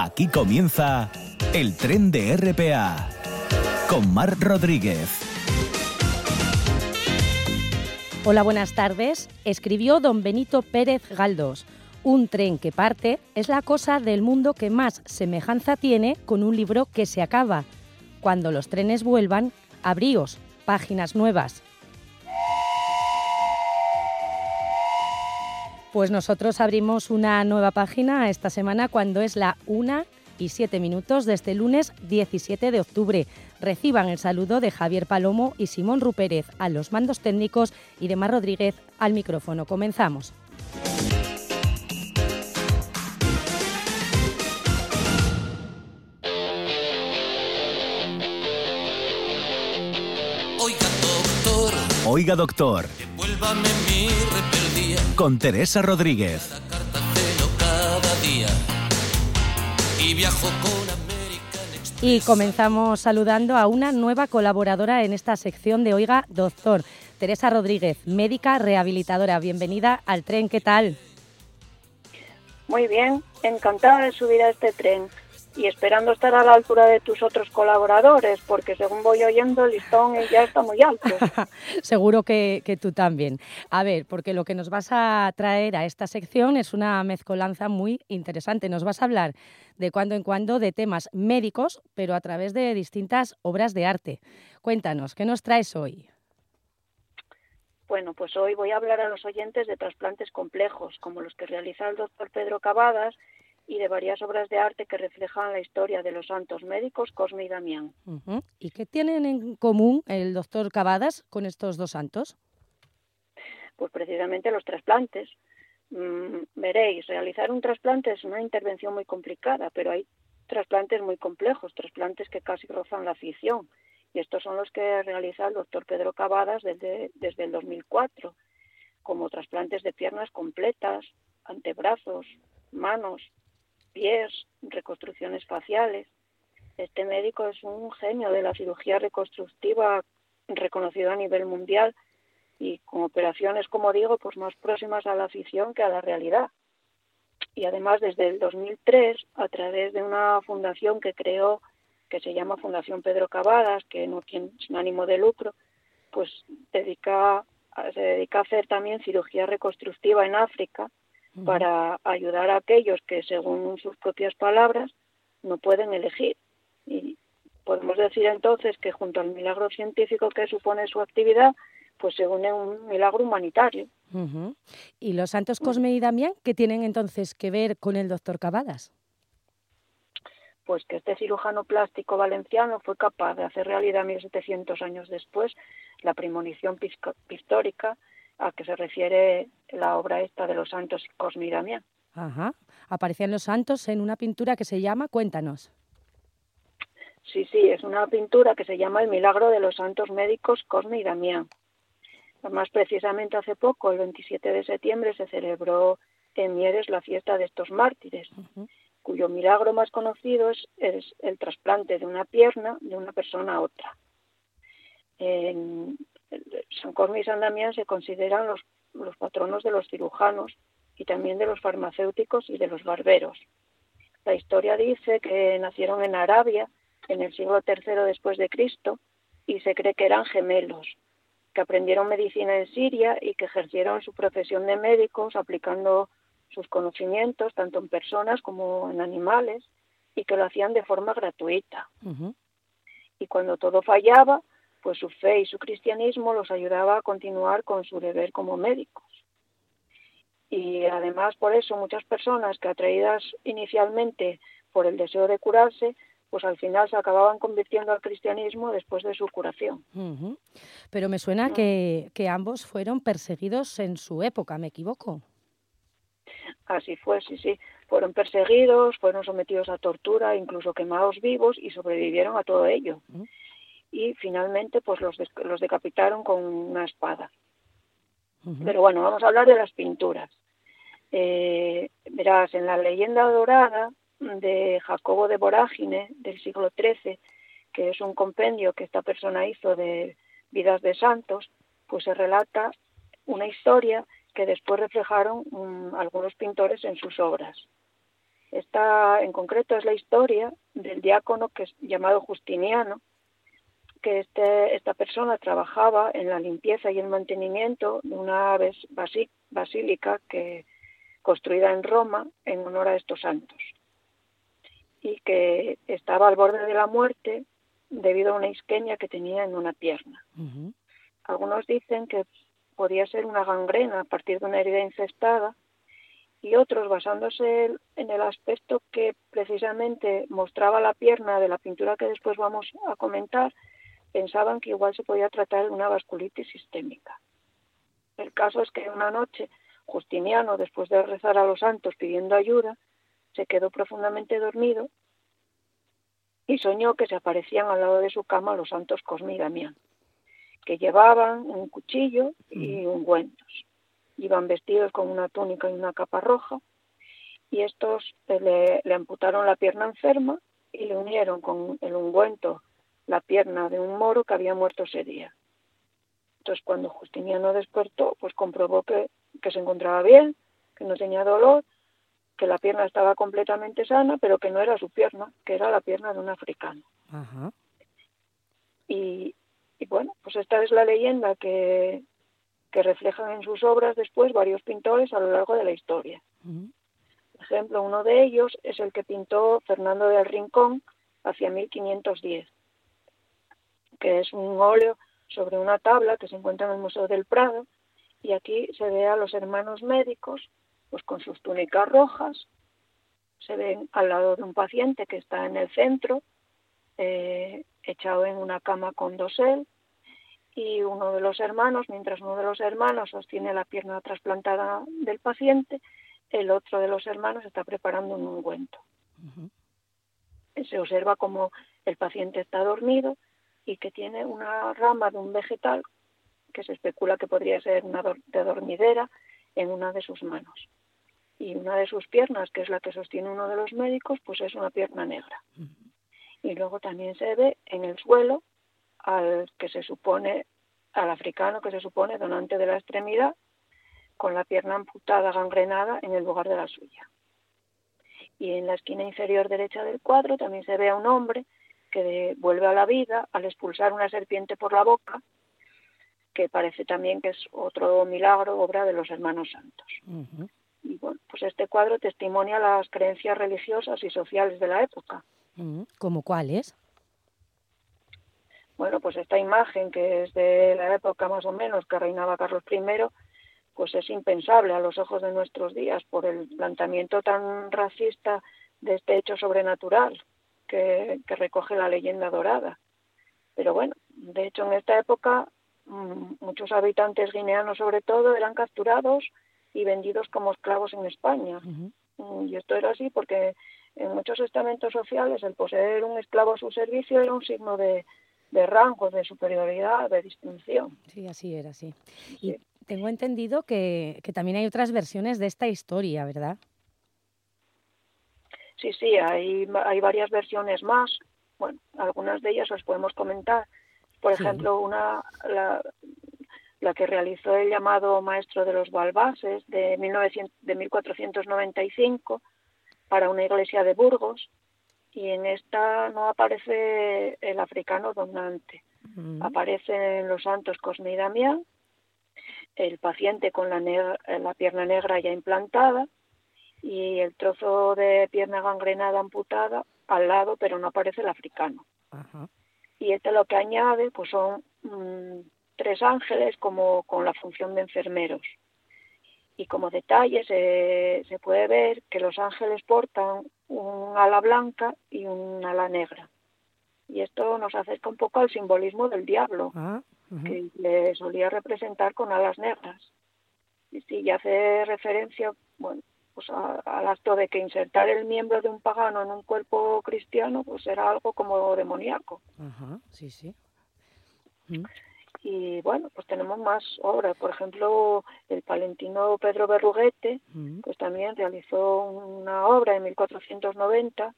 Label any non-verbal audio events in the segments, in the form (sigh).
Aquí comienza el tren de RPA con Mar Rodríguez. Hola, buenas tardes. Escribió don Benito Pérez Galdós. Un tren que parte es la cosa del mundo que más semejanza tiene con un libro que se acaba. Cuando los trenes vuelvan, abríos, páginas nuevas. Pues nosotros abrimos una nueva página esta semana cuando es la 1 y 7 minutos de este lunes 17 de octubre. Reciban el saludo de Javier Palomo y Simón Rupérez a los mandos técnicos y de Mar Rodríguez al micrófono. Comenzamos. Oiga, doctor. Oiga, doctor. mi con Teresa Rodríguez. Y comenzamos saludando a una nueva colaboradora en esta sección de Oiga Doctor, Teresa Rodríguez, médica rehabilitadora. Bienvenida al tren, ¿qué tal? Muy bien, encantada de subir a este tren y esperando estar a la altura de tus otros colaboradores, porque según voy oyendo, el listón ya está muy alto. (laughs) Seguro que, que, tú también. A ver, porque lo que nos vas a traer a esta sección es una mezcolanza muy interesante. Nos vas a hablar de cuando en cuando de temas médicos, pero a través de distintas obras de arte. Cuéntanos, ¿qué nos traes hoy? Bueno, pues hoy voy a hablar a los oyentes de trasplantes complejos, como los que realiza el doctor Pedro Cavadas y de varias obras de arte que reflejan la historia de los santos médicos Cosme y Damián. ¿Y qué tienen en común el doctor Cavadas con estos dos santos? Pues precisamente los trasplantes. Mm, veréis, realizar un trasplante es una intervención muy complicada, pero hay trasplantes muy complejos, trasplantes que casi rozan la ficción. Y estos son los que realiza el doctor Pedro Cavadas desde, desde el 2004, como trasplantes de piernas completas, antebrazos, manos, pies, reconstrucciones faciales. Este médico es un genio de la cirugía reconstructiva reconocido a nivel mundial y con operaciones, como digo, pues más próximas a la ficción que a la realidad. Y además desde el 2003, a través de una fundación que creó, que se llama Fundación Pedro Cavadas, que no tiene ánimo de lucro, pues dedica, se dedica a hacer también cirugía reconstructiva en África para ayudar a aquellos que, según sus propias palabras, no pueden elegir. Y podemos decir entonces que junto al milagro científico que supone su actividad, pues se une un milagro humanitario. ¿Y los santos Cosme y Damián qué tienen entonces que ver con el doctor Cavadas? Pues que este cirujano plástico valenciano fue capaz de hacer realidad 1700 años después la premonición pictórica a que se refiere la obra esta de los santos Cosme y Damián. Ajá. Aparecían los santos en una pintura que se llama, cuéntanos. Sí, sí, es una pintura que se llama El milagro de los santos médicos Cosme y Damián. Más precisamente hace poco, el 27 de septiembre, se celebró en Mieres la fiesta de estos mártires, cuyo milagro más conocido es, es, el trasplante de una pierna de una persona a otra. En, San Cosme y San Damián se consideran los, los patronos de los cirujanos y también de los farmacéuticos y de los barberos. La historia dice que nacieron en Arabia en el siglo III después de Cristo y se cree que eran gemelos, que aprendieron medicina en Siria y que ejercieron su profesión de médicos aplicando sus conocimientos tanto en personas como en animales y que lo hacían de forma gratuita. Y cuando todo fallaba, pues su fe y su cristianismo los ayudaba a continuar con su deber como médicos. Y además por eso muchas personas que atraídas inicialmente por el deseo de curarse, pues al final se acababan convirtiendo al cristianismo después de su curación. Pero me suena que, que ambos fueron perseguidos en su época, ¿me equivoco? Así fue, sí, sí. Fueron perseguidos, fueron sometidos a tortura, incluso quemados vivos y sobrevivieron a todo ello y finalmente pues los, los decapitaron con una espada. Pero bueno, vamos a hablar de las pinturas. Eh, verás, en la leyenda dorada de Jacobo de Vorágine del siglo XIII, que es un compendio que esta persona hizo de vidas de santos, pues se relata una historia que después reflejaron mm, algunos pintores en sus obras. Esta, en concreto, es la historia del diácono que es llamado Justiniano, que este, esta persona trabajaba en la limpieza y el mantenimiento de una basílica que, construida en Roma en honor a estos santos y que estaba al borde de la muerte debido a una isquemia que tenía en una pierna. Algunos dicen que podía ser una gangrena a partir de una herida infestada y otros, basándose en el aspecto que precisamente mostraba la pierna de la pintura que después vamos a comentar, pensaban que igual se podía tratar de una vasculitis sistémica. El caso es que una noche Justiniano, después de rezar a los santos pidiendo ayuda, se quedó profundamente dormido y soñó que se aparecían al lado de su cama los santos Cosme y Damián, que llevaban un cuchillo y mm. ungüentos. Iban vestidos con una túnica y una capa roja y estos le, le amputaron la pierna enferma y le unieron con el ungüento la pierna de un moro que había muerto ese día. Entonces, cuando Justiniano despertó, pues comprobó que, se encontraba bien, que no tenía dolor, que la pierna estaba completamente sana, pero que no era su pierna, que era la pierna de un africano. Y, bueno, pues esta es la leyenda que, que reflejan en sus obras después varios pintores a lo largo de la historia. Por ejemplo, uno de ellos es el que pintó Fernando del Rincón hacia 1510 que es un óleo sobre una tabla que se encuentra en el Museo del Prado y aquí se ve a los hermanos médicos pues con sus túnicas rojas, se ven al lado de un paciente que está en el centro, eh, echado en una cama con dosel, y uno de los hermanos, mientras uno de los hermanos sostiene la pierna trasplantada del paciente, el otro de los hermanos está preparando un ungüento. Se observa como el paciente está dormido y que tiene una rama de un vegetal que se especula que podría ser una de dormidera en una de sus manos. Y una de sus piernas, que es la que sostiene uno de los médicos, pues es una pierna negra. Y luego también se ve en el suelo al que se supone, al africano que se supone donante de la extremidad, con la pierna amputada, gangrenada en el lugar de la suya. Y en la esquina inferior derecha del cuadro también se ve a un hombre que vuelve a la vida al expulsar una serpiente por la boca, que parece también que es otro milagro, obra de los hermanos santos. Y bueno, pues este cuadro testimonia las creencias religiosas y sociales de la época. ¿Como cuáles? Bueno, pues esta imagen que es de la época más o menos que reinaba Carlos I, pues es impensable a los ojos de nuestros días por el planteamiento tan racista de este hecho sobrenatural que, recoge la leyenda dorada. Pero bueno, de hecho en esta época mm, muchos habitantes guineanos sobre todo eran capturados y vendidos como esclavos en España. Mm, y esto era así porque en muchos estamentos sociales el poseer un esclavo a su servicio era un signo de, de rango, de superioridad, de distinción. Sí, así era, sí. Y tengo entendido que, que también hay otras versiones de esta historia, ¿verdad? Sí, sí, hay, hay varias versiones más. Bueno, algunas de ellas las podemos comentar. Por ejemplo, una, la, la, que realizó el llamado maestro de los Balbases de, 1900, de 1495 para una iglesia de Burgos. Y en esta no aparece el africano donante. Aparecen los santos Cosme y Damián, el paciente con la, la pierna negra ya implantada, y el trozo de pierna gangrenada amputada al lado, pero no aparece el africano. Y este lo que añade pues son mm, tres ángeles como con la función de enfermeros. Y como detalle se, se puede ver que los ángeles portan un ala blanca y un ala negra. Y esto nos acerca un poco al simbolismo del diablo, ah, que le solía representar con alas negras. Y si hace referencia, bueno, pues al acto de que insertar el miembro de un pagano en un cuerpo cristiano pues era algo como demoníaco. Ajá, sí, sí. Mm. Y bueno, pues tenemos más obras. Por ejemplo, el palentino Pedro Berruguete, mm. pues también realizó una obra en 1490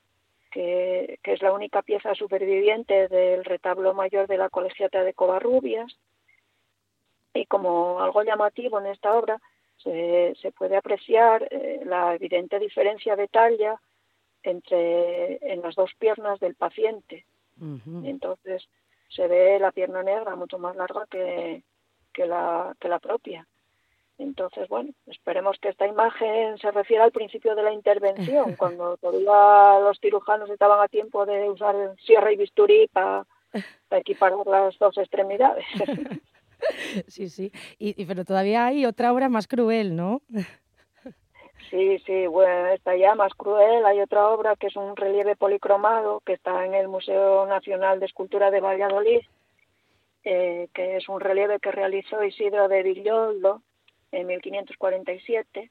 que, que, es la única pieza superviviente del retablo mayor de la colegiata de Covarrubias. Y como algo llamativo en esta obra se, puede apreciar eh, la evidente diferencia de talla entre en las dos piernas del paciente. Entonces se ve la pierna negra mucho más larga que, que, la, que la propia. Entonces, bueno, esperemos que esta imagen se refiera al principio de la intervención, (laughs) cuando todavía los cirujanos estaban a tiempo de usar sierra y bisturí para, equiparar las dos extremidades. (laughs) Sí, sí, y, pero todavía hay otra obra más cruel, ¿no? Sí, sí, bueno, esta ya más cruel. Hay otra obra que es un relieve policromado que está en el Museo Nacional de Escultura de Valladolid, eh, que es un relieve que realizó Isidro de Villoldo en 1547.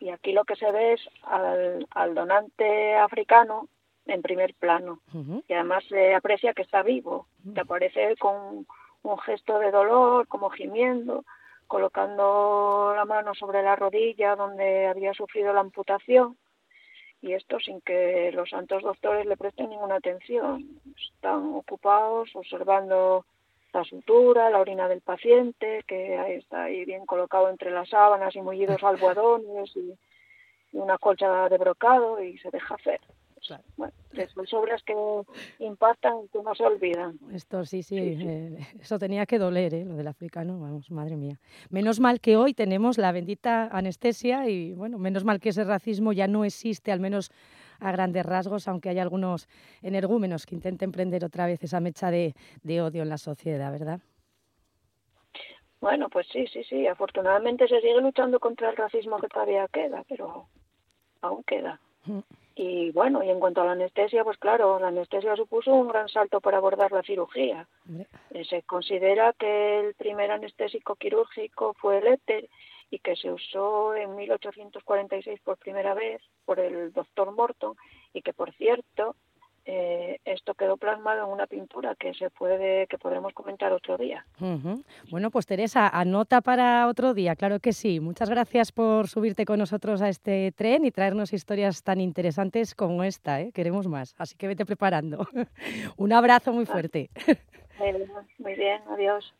Y aquí lo que se ve es al, al donante africano en primer plano. Y además se aprecia que está vivo, que aparece con un gesto de dolor, como gimiendo colocando la mano sobre la rodilla donde había sufrido la amputación y esto sin que los santos doctores le presten ninguna atención. Están ocupados observando la sutura, la orina del paciente, que está ahí bien colocado entre las sábanas y mullidos (laughs) almohadones y, y una colcha de brocado y se deja hacer. Bueno, son obras que impactan que no se olvidan. Esto sí, sí, eh, eso tenía que doler, ¿eh? lo del africano, vamos, madre mía. Menos mal que hoy tenemos la bendita anestesia y, bueno, menos mal que ese racismo ya no existe, al menos a grandes rasgos, aunque hay algunos energúmenos que intenten prender otra vez esa mecha de, de odio en la sociedad, ¿verdad? Bueno, pues sí, sí, sí. Afortunadamente se sigue luchando contra el racismo que todavía queda, pero aún queda. Mm. Y bueno, y en cuanto a la anestesia, pues claro, la anestesia supuso un gran salto para abordar la cirugía. Eh, se considera que el primer anestésico quirúrgico fue el éter y que se usó en 1846 por primera vez por el doctor Morton y que, por cierto, eh, esto quedó plasmado en una pintura que se puede que podremos comentar otro día. Bueno, pues Teresa, anota para otro día, claro que sí. Muchas gracias por subirte con nosotros a este tren y traernos historias tan interesantes como esta. ¿eh? Queremos más, así que vete preparando. (laughs) Un abrazo muy fuerte. muy bien, adiós.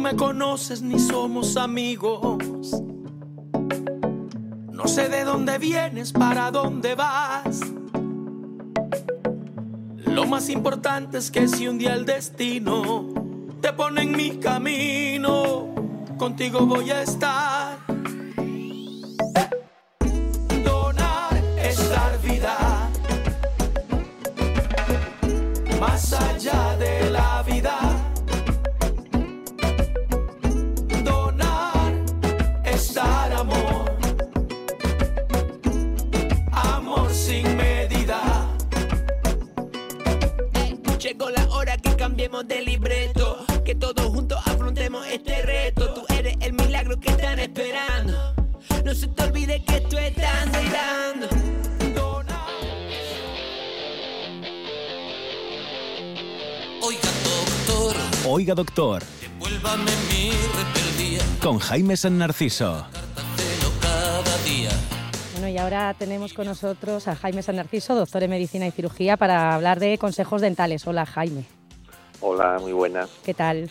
Me conoces ni somos amigos. No sé de dónde vienes, para dónde vas. Lo más importante es que si un día el destino te pone en mi camino, contigo voy a estar. De libreto. Que todos juntos afrontemos este reto. Tú eres el milagro que están esperando. No se te olvide que tú estás dando Oiga, doctor. Oiga, doctor. Devuélvame mi rebeldía. Con Jaime San Narciso. Y ahora tenemos con nosotros a Jaime San Narciso, doctor en medicina y cirugía, para hablar de consejos dentales. Hola, Jaime. Hola, muy buenas. ¿Qué tal?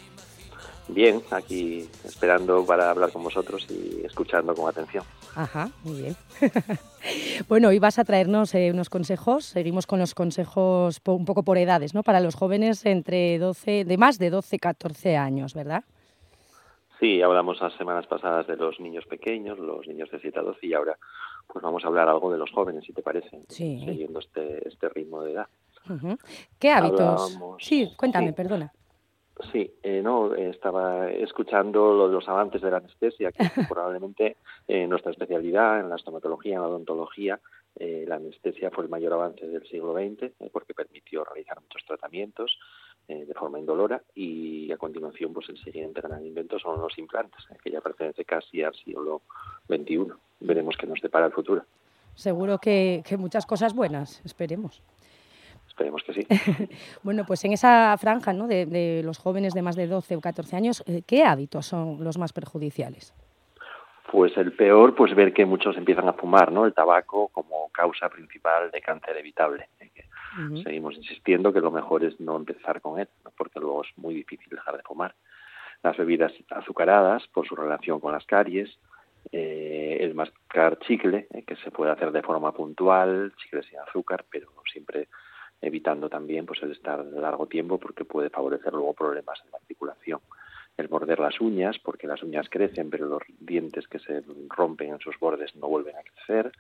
Bien, aquí esperando para hablar con vosotros y escuchando con atención. Ajá, muy bien. (laughs) bueno, hoy vas a traernos eh, unos consejos. Seguimos con los consejos un poco por edades, ¿no? Para los jóvenes entre 12, de más de 12, 14 años, ¿verdad? Sí, hablamos las semanas pasadas de los niños pequeños, los niños de 7 a 12 y ahora pues vamos a hablar algo de los jóvenes, si te parece, sí. siguiendo este, este ritmo de edad. ¿Qué hábitos? sí, cuéntame, perdona. Sí, eh, no, estaba escuchando lo de los avances de la anestesia, que (laughs) probablemente en nuestra especialidad, en la estomatología, en la odontología, eh, la anestesia fue el mayor avance del siglo XX eh, porque permitió realizar muchos tratamientos de forma indolora y a continuación pues el siguiente gran invento son los implantes, que ya pertenece casi al siglo XXI. Veremos qué nos depara el futuro. Seguro que, que muchas cosas buenas, esperemos. Esperemos que sí. (laughs) bueno, pues en esa franja ¿no? de, los jóvenes de más de 12 o 14 años, eh, ¿qué hábitos son los más perjudiciales? Pues el peor, pues ver que muchos empiezan a fumar, ¿no? El tabaco como causa principal de cáncer evitable. Seguimos insistiendo que lo mejor es no empezar con él, porque luego es muy difícil dejar de fumar. Las bebidas azucaradas, por su relación con las caries, eh, el mascar chicle, eh, que se puede hacer de forma puntual, chicle sin azúcar, pero siempre evitando también pues el estar largo tiempo porque puede favorecer luego problemas en la articulación. El morder las uñas, porque las uñas crecen, pero los dientes que se rompen en sus bordes no vuelven a crecer.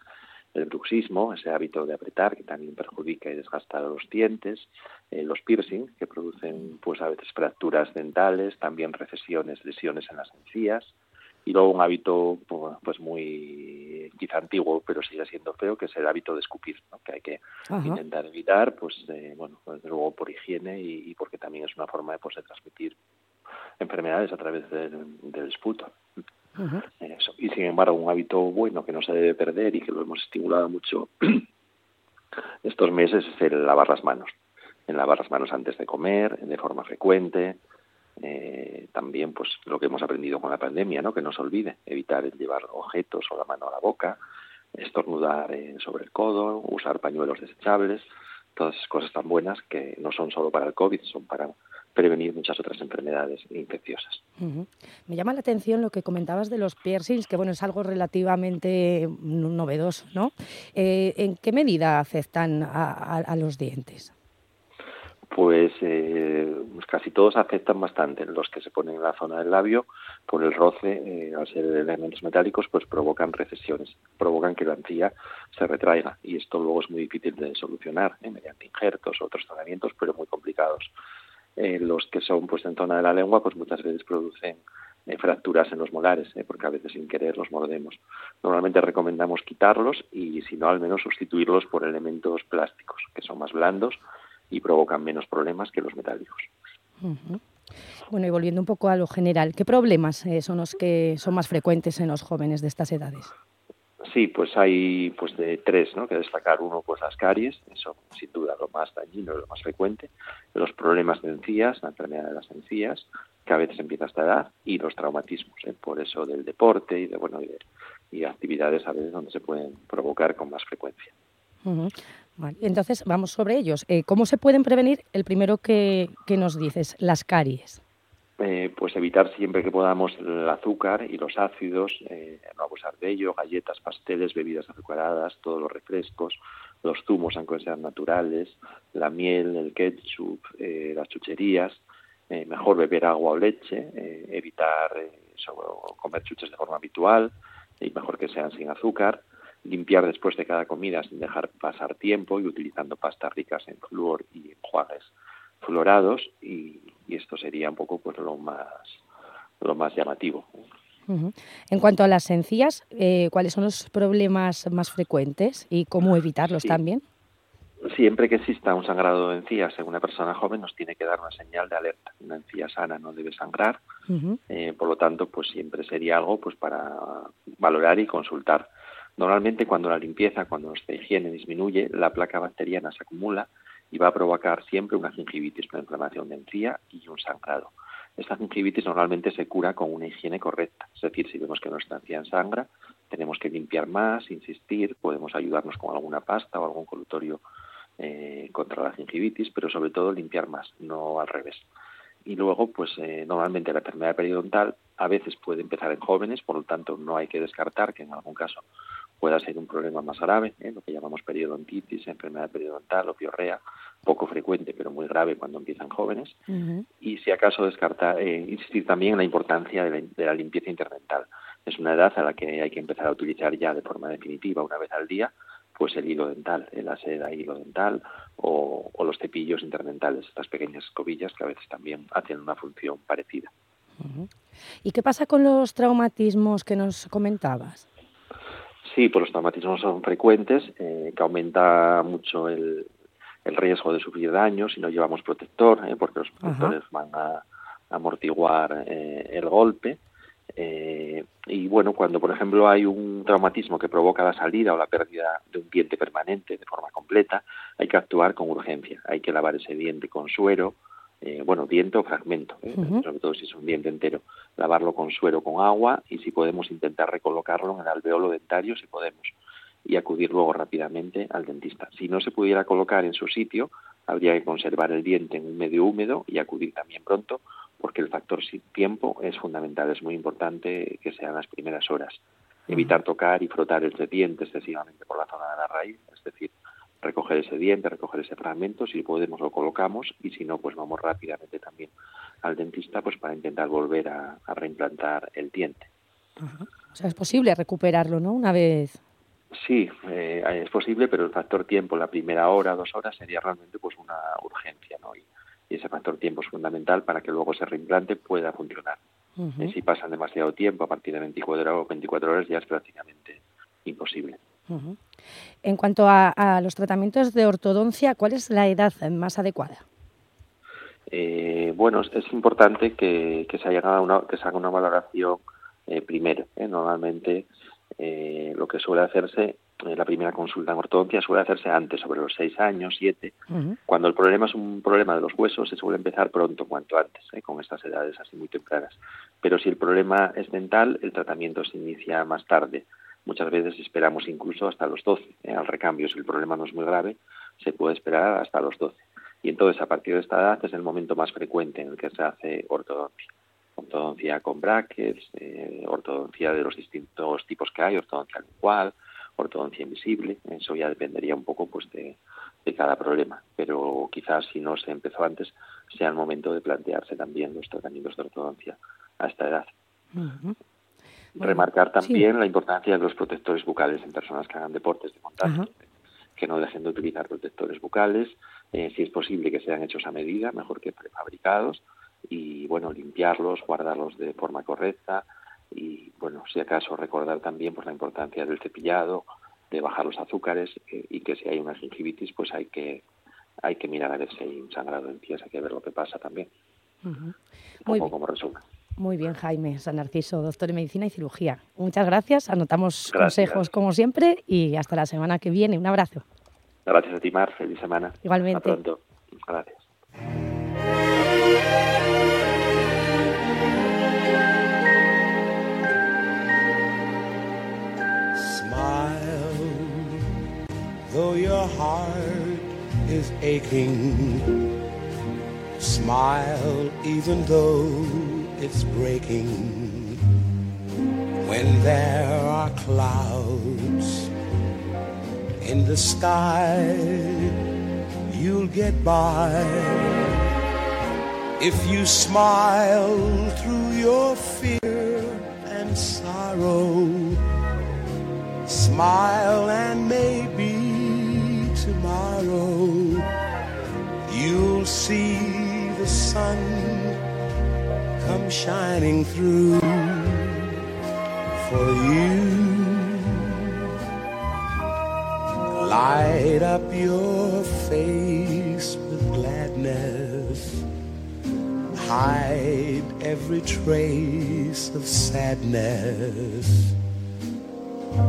El bruxismo, ese hábito de apretar que también perjudica y desgasta los dientes. Eh, los piercing, que producen pues a veces fracturas dentales, también recesiones, lesiones en las encías y luego un hábito pues muy quizá antiguo pero sigue siendo feo que es el hábito de escupir que hay que intentar evitar pues bueno pues, luego por higiene y, porque también es una forma de, pues, de transmitir enfermedades a través del esputo y sin embargo un hábito bueno que no se debe perder y que lo hemos estimulado mucho (clears throat) estos meses es el lavar las manos. El lavar las manos antes de comer de forma frecuente eh, también pues lo que hemos aprendido con la pandemia, ¿no? que no se olvide, evitar el llevar objetos o la mano a la boca, estornudar eh, sobre el codo, usar pañuelos desechables, todas esas cosas tan buenas que no son solo para el COVID, son para prevenir muchas otras enfermedades infecciosas. Me llama la atención lo que comentabas de los piercings, que bueno, es algo relativamente novedoso, ¿no? Eh, ¿En qué medida afectan a los dientes? pues, eh, pues casi todos afectan bastante. Los que se ponen en la zona del labio, por el roce, eh, al ser elementos metálicos, pues provocan recesiones, provocan que la encía se retraiga. Y esto luego es muy difícil de solucionar eh, mediante injertos o otros tratamientos, pero muy complicados. Los que son pues en zona de la lengua, pues muchas veces producen fracturas en los molares, porque a veces sin querer los mordemos. Normalmente recomendamos quitarlos y, si no, al menos sustituirlos por elementos plásticos, que son más blandos y provocan menos problemas que los metálicos. Bueno, y volviendo un poco a lo general, ¿qué problemas eh, son los que son más frecuentes en los jóvenes de estas edades? Sí, pues hay pues de tres, ¿no? Que destacar uno, pues las caries, eso sin duda lo más dañino, lo más frecuente, los problemas de encías, la enfermedad de las encías, que a veces empieza a esta edad, y los traumatismos, ¿eh? por eso del deporte y de bueno y, actividades a veces donde se pueden provocar con más frecuencia entonces vamos sobre ellos. Eh, ¿Cómo se pueden prevenir? El primero que, nos dices, las caries. Eh, pues evitar siempre que podamos el azúcar y los ácidos, eh, no abusar de ello, galletas, pasteles, bebidas azucaradas, todos los refrescos, los zumos, aunque sean naturales, la miel, el ketchup, las chucherías, mejor beber agua o leche, evitar comer chuches de forma habitual y mejor que sean sin azúcar, limpiar después de cada comida sin dejar pasar tiempo y utilizando pastas ricas en flúor y enjuagues fluorados y, esto sería un poco pues lo más lo más llamativo. En cuanto a las encías, eh, ¿cuáles son los problemas más frecuentes y cómo evitarlos también? Siempre que exista un sangrado de encías en una persona joven nos tiene que dar una señal de alerta. Una encía sana no debe sangrar, eh, por lo tanto, pues siempre sería algo pues para valorar y consultar. Normalmente cuando la limpieza, cuando nuestra higiene disminuye, la placa bacteriana se acumula y va a provocar siempre una gingivitis, una inflamación de encía y un sangrado. Esta gingivitis normalmente se cura con una higiene correcta, es decir, si vemos que nuestra encía sangra, tenemos que limpiar más, insistir, podemos ayudarnos con alguna pasta o algún colutorio eh, contra la gingivitis, pero sobre todo limpiar más, no al revés. Y luego, pues eh, normalmente la enfermedad periodontal a veces puede empezar en jóvenes, por lo tanto no hay que descartar que en algún caso pueda ser un problema más grave, ¿eh? lo que llamamos periodontitis, enfermedad periodontal o piorrea, poco frecuente pero muy grave cuando empiezan jóvenes. Y si acaso descartar, eh, insistir también en la importancia de la, limpieza interdental. Es una edad a la que hay que empezar a utilizar ya de forma definitiva, una vez al día, pues el hilo dental, la seda hilo dental o, los cepillos interdentales, estas pequeñas escobillas que a veces también hacen una función parecida. ¿Y qué pasa con los traumatismos que nos comentabas? Sí, pues los traumatismos son frecuentes, eh, que aumenta mucho el, riesgo de sufrir daño si no llevamos protector, eh, porque los protectores van a, amortiguar eh, el golpe. y bueno, cuando por ejemplo hay un traumatismo que provoca la salida o la pérdida de un diente permanente de forma completa, hay que actuar con urgencia. Hay que lavar ese diente con suero, eh, bueno, diente o fragmento, ¿eh? sobre todo si es un diente entero, lavarlo con suero con agua y si podemos intentar recolocarlo en el alveolo dentario si podemos. y acudir luego rápidamente al dentista. Si no se pudiera colocar en su sitio, habría que conservar el diente en un medio húmedo y acudir también pronto, porque el factor tiempo es fundamental, es muy importante que sean las primeras horas. Evitar tocar y frotar el diente excesivamente por la zona de la raíz, es decir, recoger ese diente, recoger ese fragmento, si podemos lo colocamos y si no, pues vamos rápidamente también al dentista pues para intentar volver a, reimplantar el diente. O sea, es posible recuperarlo, ¿no? Una vez. Sí, eh, es posible, pero el factor tiempo, la primera hora, dos horas, sería realmente pues una urgencia, ¿no? Y, ese factor tiempo es fundamental para que luego ese reimplante pueda funcionar. Eh, si pasan demasiado tiempo, a partir de 24 horas o 24 horas ya es prácticamente imposible. En cuanto a, los tratamientos de ortodoncia, ¿cuál es la edad más adecuada? Eh, bueno, es importante que, se, haga una, que se haga una valoración eh, primero. ¿eh? Normalmente lo que suele hacerse, la primera consulta en ortodoncia suele hacerse antes, sobre los seis años, siete. Cuando el problema es un problema de los huesos, se suele empezar pronto, cuanto antes, con estas edades así muy tempranas. Pero si el problema es dental, el tratamiento se inicia más tarde Muchas veces esperamos incluso hasta los 12 ¿eh? al recambio. Si el problema no es muy grave, se puede esperar hasta los 12. Y entonces, a partir de esta edad, es el momento más frecuente en el que se hace ortodoncia. Ortodoncia con brackets, eh, ortodoncia de los distintos tipos que hay, ortodoncia lingual, ortodoncia invisible. Eso ya dependería un poco pues de, cada problema. Pero quizás si no se empezó antes, sea el momento de plantearse también los tratamientos de ortodoncia a esta edad. Remarcar también la importancia de los protectores bucales en personas que hagan deportes de contacto, que no dejen de utilizar protectores bucales, eh, si es posible que sean hechos a medida, mejor que prefabricados, y bueno, limpiarlos, guardarlos de forma correcta, y bueno, si acaso recordar también pues la importancia del cepillado, de bajar los azúcares, eh, y que si hay una gingivitis, pues hay que hay que mirar a ver si hay un sangrado en pies, hay que ver lo que pasa también. como resumen. Muy bien, Jaime San Narciso, doctor en medicina y cirugía. Muchas gracias, anotamos consejos como siempre y hasta la semana que viene. Un abrazo. Gracias a ti, Mar. Feliz semana. Igualmente. Hasta pronto. Gracias. Smile, though your heart is aching. Smile, even though it's breaking when there are clouds in the sky. You'll get by if you smile through your fear and sorrow. Smile and maybe tomorrow you'll see the sun come shining through for you. Light up your face with gladness. Hide every trace of sadness.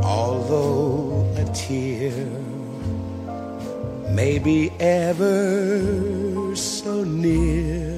Although a tear may be ever so near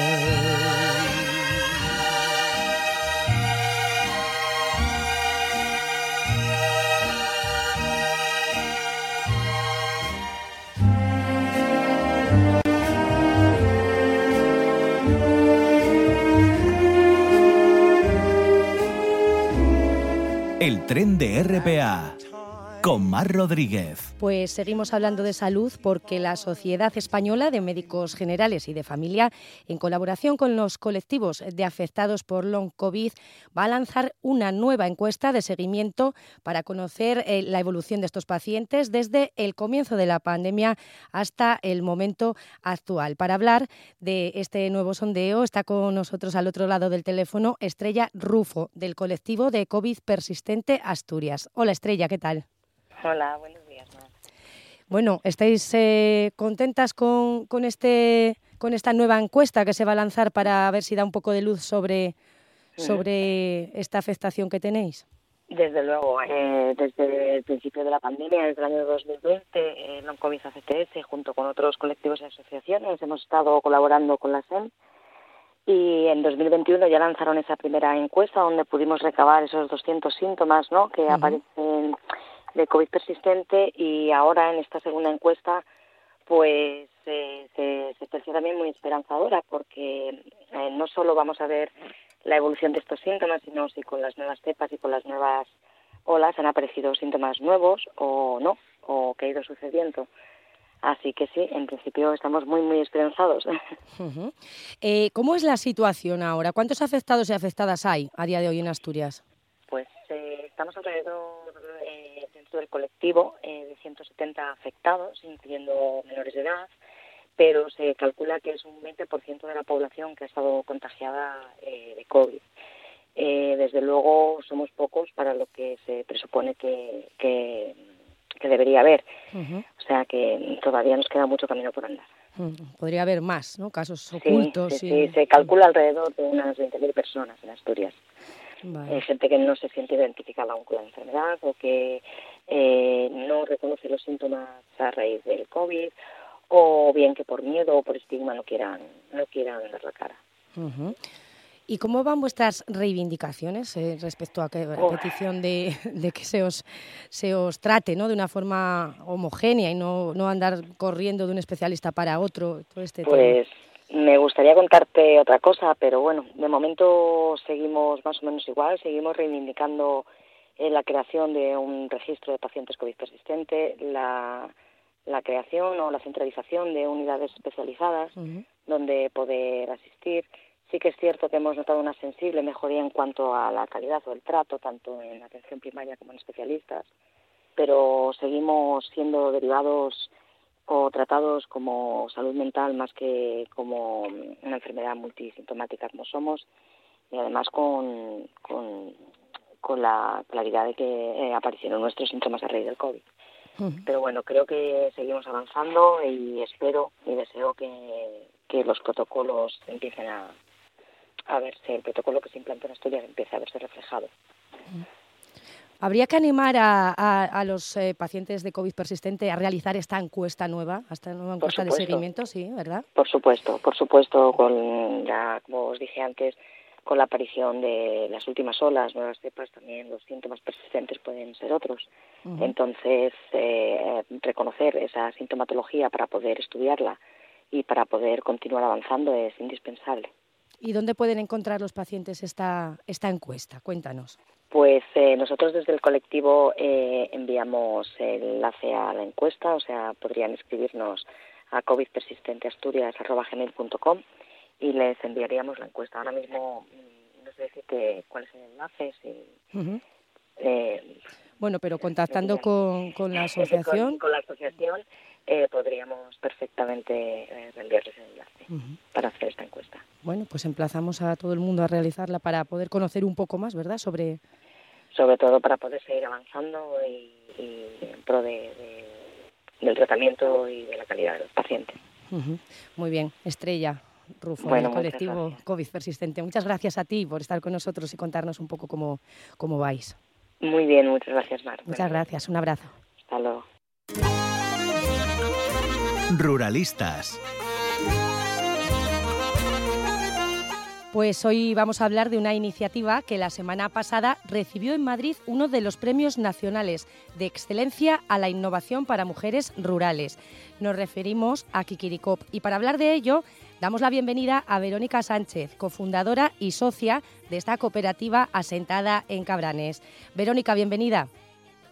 El tren de RPA con Mar Rodríguez. Pues seguimos hablando de salud porque la Sociedad Española de Médicos Generales y de Familia, en colaboración con los colectivos de afectados por long COVID, va a lanzar una nueva encuesta de seguimiento para conocer eh, la evolución de estos pacientes desde el comienzo de la pandemia hasta el momento actual. Para hablar de este nuevo sondeo está con nosotros al otro lado del teléfono Estrella Rufo, del colectivo de COVID persistente Asturias. Hola Estrella, ¿qué tal? Hola, buenos días. Bueno, ¿estáis eh, contentas con, con, este, con esta nueva encuesta que se va a lanzar para ver si da un poco de luz sobre, sobre esta afectación que tenéis? Desde luego, eh, desde el principio de la pandemia, desde el año 2020, eh, COVID CTS, junto con otros colectivos y asociaciones, hemos estado colaborando con la SEM y en 2021 ya lanzaron esa primera encuesta donde pudimos recabar esos 200 síntomas ¿no? que aparecen de COVID persistente y ahora en esta segunda encuesta pues eh, se, se también muy esperanzadora porque eh, no solo vamos a ver la evolución de estos síntomas, sino si con las nuevas cepas y con las nuevas olas han aparecido síntomas nuevos o no, o qué ha ido sucediendo. Así que sí, en principio estamos muy, muy esperanzados. (laughs) eh, ¿Cómo es la situación ahora? ¿Cuántos afectados y afectadas hay a día de hoy en Asturias? Pues eh, estamos alrededor del colectivo eh, de 170 afectados, incluyendo menores de edad, pero se calcula que es un 20% de la población que ha estado contagiada eh, de COVID. Eh, desde luego somos pocos para lo que se presupone que, que, debería haber. O sea que todavía nos queda mucho camino por andar. Podría haber más, ¿no? Casos ocultos. Sí, sí, se calcula alrededor de unas 20.000 personas en Asturias. Hay gente que no se siente identificada aún con la enfermedad o que eh, no reconoce los síntomas a raíz del COVID o bien que por miedo o por estigma no quieran, no quieran dar la cara. ¿Y cómo van vuestras reivindicaciones eh, respecto a que, la petición de, de, que se os, se os trate ¿no? de una forma homogénea y no, no andar corriendo de un especialista para otro? Todo este pues me gustaría contarte otra cosa, pero bueno, de momento seguimos más o menos igual, seguimos reivindicando eh, la creación de un registro de pacientes COVID persistente, la la creación o la centralización de unidades especializadas donde poder asistir. Sí que es cierto que hemos notado una sensible mejoría en cuanto a la calidad o el trato, tanto en atención primaria como en especialistas, pero seguimos siendo derivados o tratados como salud mental más que como una enfermedad multisintomática como somos y además con, con, con la claridad de que eh, aparecieron nuestros síntomas a raíz del COVID. Pero bueno, creo que seguimos avanzando y espero y deseo que, que los protocolos empiecen a, a verse, el protocolo que se implanta en Asturias empiece a verse reflejado. ¿Habría que animar a, a, los eh, pacientes de COVID persistente a realizar esta encuesta nueva, esta nueva encuesta de seguimiento, sí, verdad? Por supuesto, por supuesto, con ya como os dije antes, con la aparición de las últimas olas, nuevas cepas, también los síntomas persistentes pueden ser otros. Entonces, eh, reconocer esa sintomatología para poder estudiarla y para poder continuar avanzando es indispensable. ¿Y dónde pueden encontrar los pacientes esta, esta encuesta? Cuéntanos. Pues eh, nosotros desde el colectivo eh, enviamos el enlace a la encuesta, o sea, podrían escribirnos a covidpersistenteasturias.com y les enviaríamos la encuesta. Ahora mismo mm, no sé decirte cuál es el enlace. Si, eh, bueno, pero contactando con, con la (laughs) asociación. Con, la asociación eh, podríamos perfectamente eh, enviarles el enlace para hacer esta encuesta. Bueno, pues emplazamos a todo el mundo a realizarla para poder conocer un poco más, ¿verdad?, sobre... Sobre todo para poder seguir avanzando y, en pro de, del tratamiento y de la calidad de los pacientes. Muy bien, Estrella, Rufo, bueno, del colectivo COVID persistente. Muchas gracias a ti por estar con nosotros y contarnos un poco cómo, cómo vais. Muy bien, muchas gracias, Mar. Muchas gracias, un abrazo. Hasta luego. Ruralistas. Pues hoy vamos a hablar de una iniciativa que la semana pasada recibió en Madrid uno de los premios nacionales de excelencia a la innovación para mujeres rurales. Nos referimos a Kikirikop y para hablar de ello damos la bienvenida a Verónica Sánchez, cofundadora y socia de esta cooperativa asentada en Cabranes. Verónica, bienvenida.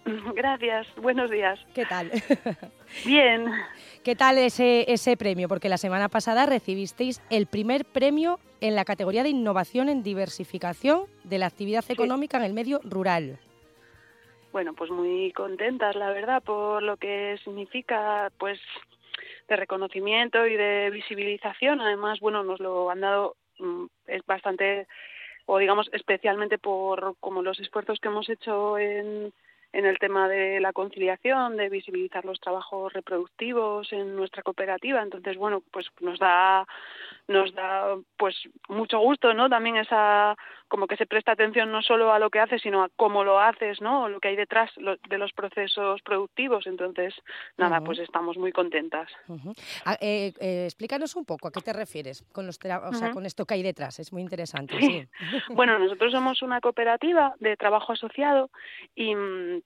(laughs) Gracias, buenos días. ¿Qué tal? (laughs) Bien. ¿Qué tal ese, ese premio? Porque la semana pasada recibisteis el primer premio en la categoría de innovación en diversificación de la actividad económica en el medio rural. Bueno, pues muy contentas, la verdad, por lo que significa, pues de reconocimiento y de visibilización. Además, bueno, nos lo han dado mm, es bastante o digamos especialmente por como los esfuerzos que hemos hecho en, en el tema de la conciliación, de visibilizar los trabajos reproductivos en nuestra cooperativa. Entonces, bueno, pues nos da nos da pues mucho gusto, ¿no? También esa como que se presta atención no solo a lo que haces, sino a cómo lo haces, ¿no? O lo que hay detrás de los procesos productivos. Entonces, nada, pues estamos muy contentas. Ah, eh, eh, explícanos un poco a qué te refieres con los o sea, con esto que hay detrás. Es muy interesante. Sí. (laughs) bueno, nosotros somos una cooperativa de trabajo asociado y mm,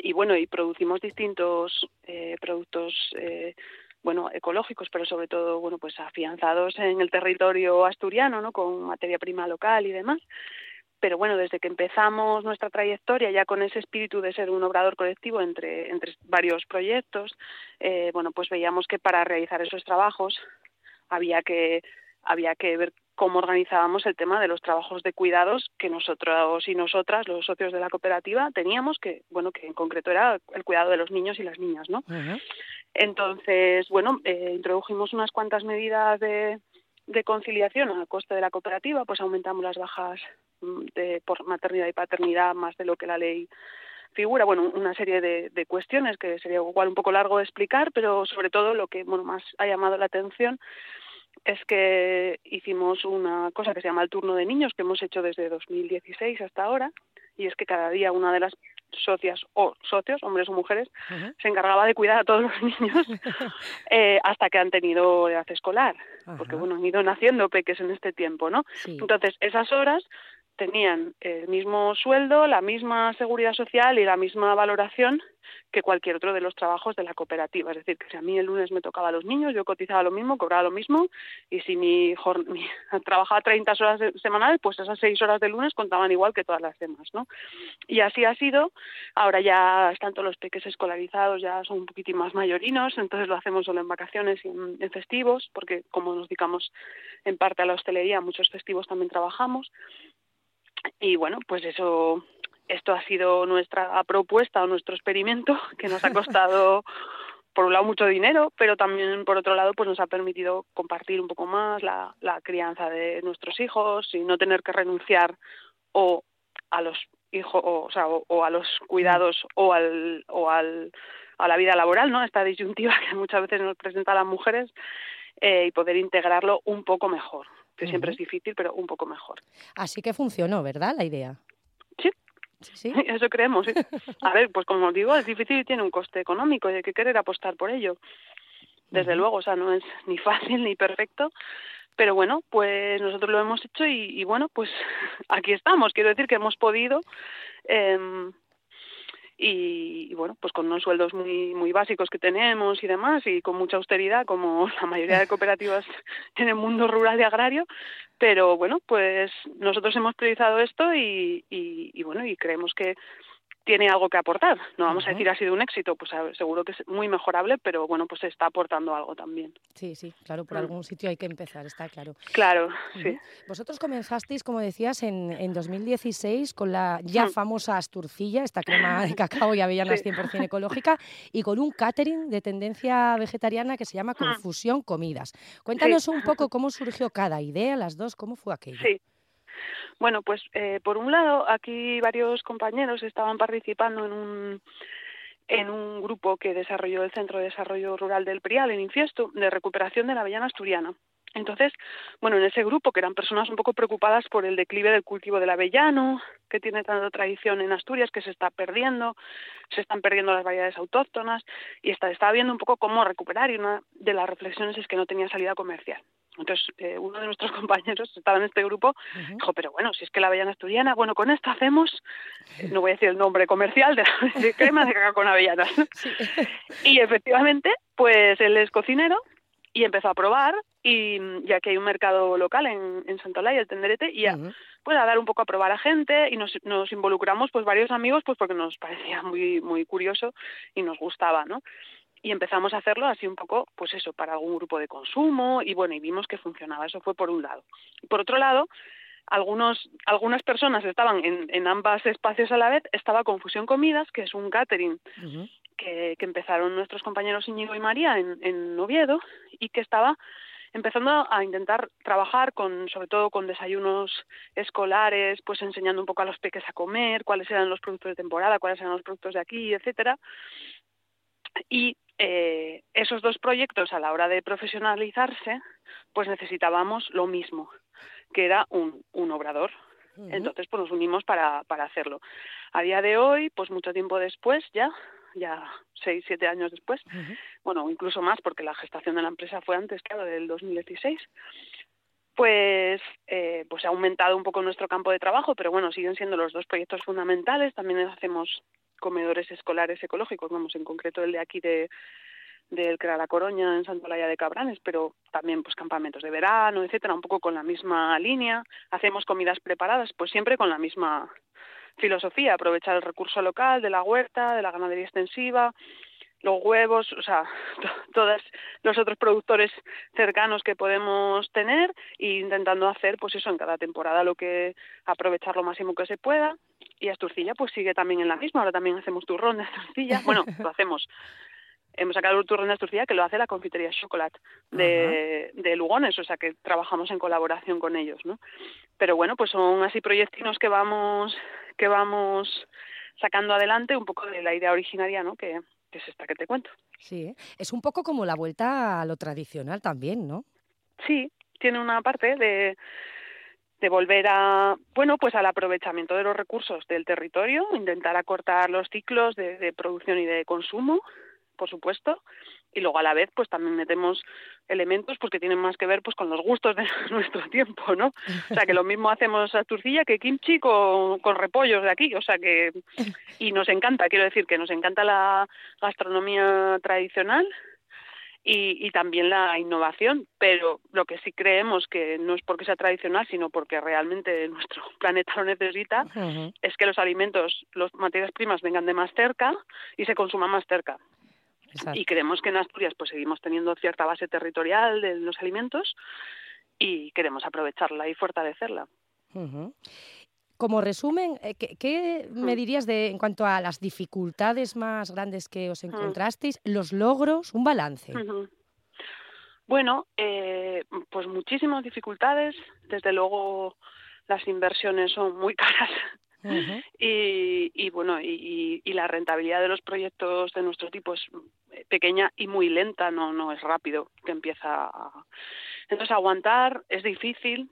y bueno y producimos distintos eh, productos eh, bueno ecológicos pero sobre todo bueno pues afianzados en el territorio asturiano no con materia prima local y demás. Pero bueno desde que empezamos nuestra trayectoria ya con ese espíritu de ser un obrador colectivo entre entre varios proyectos eh, bueno pues veíamos que para realizar esos trabajos había que había que ver cómo organizábamos el tema de los trabajos de cuidados que nosotros y nosotras, los socios de la cooperativa, teníamos, que bueno, que en concreto era el cuidado de los niños y las niñas, ¿no? Entonces, bueno, eh, introdujimos unas cuantas medidas de, de conciliación a coste de la cooperativa, pues aumentamos las bajas mm, de, por maternidad y paternidad más de lo que la ley figura, bueno, una serie de, de, cuestiones que sería igual un poco largo de explicar, pero sobre todo lo que bueno más ha llamado la atención es que hicimos una cosa que se llama el turno de niños que hemos hecho desde 2016 hasta ahora y es que cada día una de las socias o socios, hombres o mujeres, se encargaba de cuidar a todos los (laughs) niños (laughs) eh, hasta que han tenido edad escolar, porque bueno, han ido naciendo peques en este tiempo, ¿no? Entonces, esas horas tenían el mismo sueldo, la misma seguridad social y la misma valoración que cualquier otro de los trabajos de la cooperativa. Es decir, que si a mí el lunes me tocaba a los niños, yo cotizaba lo mismo, cobraba lo mismo, y si mi, (laughs) mi trabajaba 30 horas semanales, pues esas 6 horas de lunes contaban igual que todas las demás, ¿no? Y así ha sido. Ahora ya están todos los peques escolarizados, ya son un poquitín más mayorinos, entonces lo hacemos solo en vacaciones y en, en festivos, porque como nos dedicamos en parte a la hostelería, muchos festivos también trabajamos. Y bueno, pues eso esto ha sido nuestra propuesta o nuestro experimento (laughs) que nos ha costado por un lado mucho dinero, pero también por otro lado pues nos ha permitido compartir un poco más la, la crianza de nuestros hijos y no tener que renunciar o a los hijos o, sea, o, a los cuidados o al o al a la vida laboral, ¿no? Esta disyuntiva (laughs) que muchas veces nos presenta a las mujeres eh, y poder integrarlo un poco mejor, que siempre es difícil, pero un poco mejor. Así que funcionó, ¿verdad? La idea. Sí, (laughs) eso creemos. A ver, pues como os digo, es difícil y tiene un coste económico y hay que querer apostar por ello. Desde luego, o sea, no es ni fácil ni perfecto, pero bueno, pues nosotros lo hemos hecho y, y bueno, pues (laughs) aquí estamos. Quiero decir que hemos podido eh, y, bueno, pues con unos sueldos muy muy básicos que tenemos y demás y con mucha austeridad como (laughs) la mayoría de cooperativas (laughs) en el mundo rural y agrario, pero bueno, pues nosotros hemos priorizado esto y, y, y bueno, y creemos que tiene algo que aportar. No vamos a decir ha sido un éxito, pues seguro que es muy mejorable, pero bueno, pues está aportando algo también. Sí, sí, claro, por mm. algún sitio hay que empezar, está claro. Claro, sí. Vosotros comenzasteis, como decías, en, en 2016 con la ya mm. famosa Asturcilla, esta (laughs) crema de cacao y avellanas 100% ecológica, y con un catering de tendencia vegetariana que se llama mm. Confusión Comidas. Cuéntanos un poco cómo surgió cada idea, las dos, cómo fue aquello. Sí. Bueno, pues eh, por un lado, aquí varios compañeros estaban participando en un en un grupo que desarrolló el Centro de Desarrollo Rural del Prial, en Infiesto, de recuperación de la avellana asturiana. Entonces, bueno, en ese grupo, que eran personas un poco preocupadas por el declive del cultivo del avellano, que tiene tanta tradición en Asturias, que se está perdiendo, se están perdiendo las variedades autóctonas, y está, estaba viendo un poco cómo recuperar, y una de las reflexiones es que no tenía salida comercial. Entonces, eh, uno de nuestros (laughs) compañeros estaba en este grupo, dijo, pero bueno, si es que la avellana asturiana, bueno, con esto hacemos, no voy a decir el nombre comercial, de, (laughs) de crema de cacao con avellanas. (laughs) Y efectivamente, pues él es cocinero y empezó a probar, y ya que hay un mercado local en, en Santolaya, el Tenderete, y a, pues a dar un poco a probar a gente, y nos, nos involucramos pues varios amigos, pues porque nos parecía muy, muy curioso y nos gustaba, ¿no? Y empezamos a hacerlo así un poco, pues eso, para algún grupo de consumo y bueno, y vimos que funcionaba. Eso fue por un lado. Por otro lado, algunos, algunas personas estaban en, en ambos espacios a la vez. Estaba Confusión Comidas, que es un catering que, que empezaron nuestros compañeros Íñigo y María en, en Oviedo y que estaba empezando a intentar trabajar con, sobre todo con desayunos escolares, pues enseñando un poco a los peques a comer, cuáles eran los productos de temporada, cuáles eran los productos de aquí, etcétera. Y eh, esos dos proyectos a la hora de profesionalizarse, pues necesitábamos lo mismo, que era un, un obrador. Entonces, pues nos unimos para, para hacerlo. A día de hoy, pues mucho tiempo después ya, ya seis, siete años después, bueno, incluso más, porque la gestación de la empresa fue antes, claro, del 2016, pues, eh, pues ha aumentado un poco nuestro campo de trabajo, pero bueno, siguen siendo los dos proyectos fundamentales. También hacemos comedores escolares ecológicos, vamos, en concreto el de aquí de del Crea la Coroña en Santolaya de Cabranes, pero también pues campamentos de verano, etcétera, un poco con la misma línea. Hacemos comidas preparadas, pues siempre con la misma filosofía, aprovechar el recurso local de la huerta, de la ganadería extensiva, los huevos, o sea, (laughs) todos los otros productores cercanos que podemos tener e intentando hacer pues eso en cada temporada lo que aprovechar lo máximo que se pueda. Y Asturcilla pues sigue también en la misma, ahora también hacemos turrón de Asturcilla, (laughs) bueno, lo hacemos. Hemos sacado un turrón de Asturcilla que lo hace la confitería Chocolate de, de, Lugones, o sea que trabajamos en colaboración con ellos, ¿no? Pero bueno, pues son así proyectinos que vamos que vamos sacando adelante un poco de la idea originaria, ¿no? Que, es esta que te cuento. Sí, ¿eh? es un poco como la vuelta a lo tradicional también, ¿no? Sí, tiene una parte de de volver a bueno pues al aprovechamiento de los recursos del territorio intentar acortar los ciclos de, de producción y de consumo por supuesto, y luego a la vez pues también metemos elementos pues que tienen más que ver pues con los gustos de (laughs) nuestro tiempo, ¿no? O sea que lo mismo hacemos a turcilla que kimchi con, con repollos de aquí, o sea que y nos encanta, quiero decir que nos encanta la gastronomía tradicional y, y, también la innovación, pero lo que sí creemos que no es porque sea tradicional, sino porque realmente nuestro (laughs) planeta lo necesita, es que los alimentos, las materias primas vengan de más cerca y se consuman más cerca. Y creemos que en Asturias pues seguimos teniendo cierta base territorial de los alimentos y queremos aprovecharla y fortalecerla. Como resumen, eh, ¿qué, me mm. dirías de en cuanto a las dificultades más grandes que os mm. encontrasteis, los logros, un balance? Bueno, eh, pues muchísimas dificultades. Desde luego las inversiones son muy (laughs) caras y, y, bueno, y, y, la rentabilidad de los proyectos de nuestro tipo es pequeña y muy lenta, no, no es rápido que empieza a... Entonces aguantar es difícil,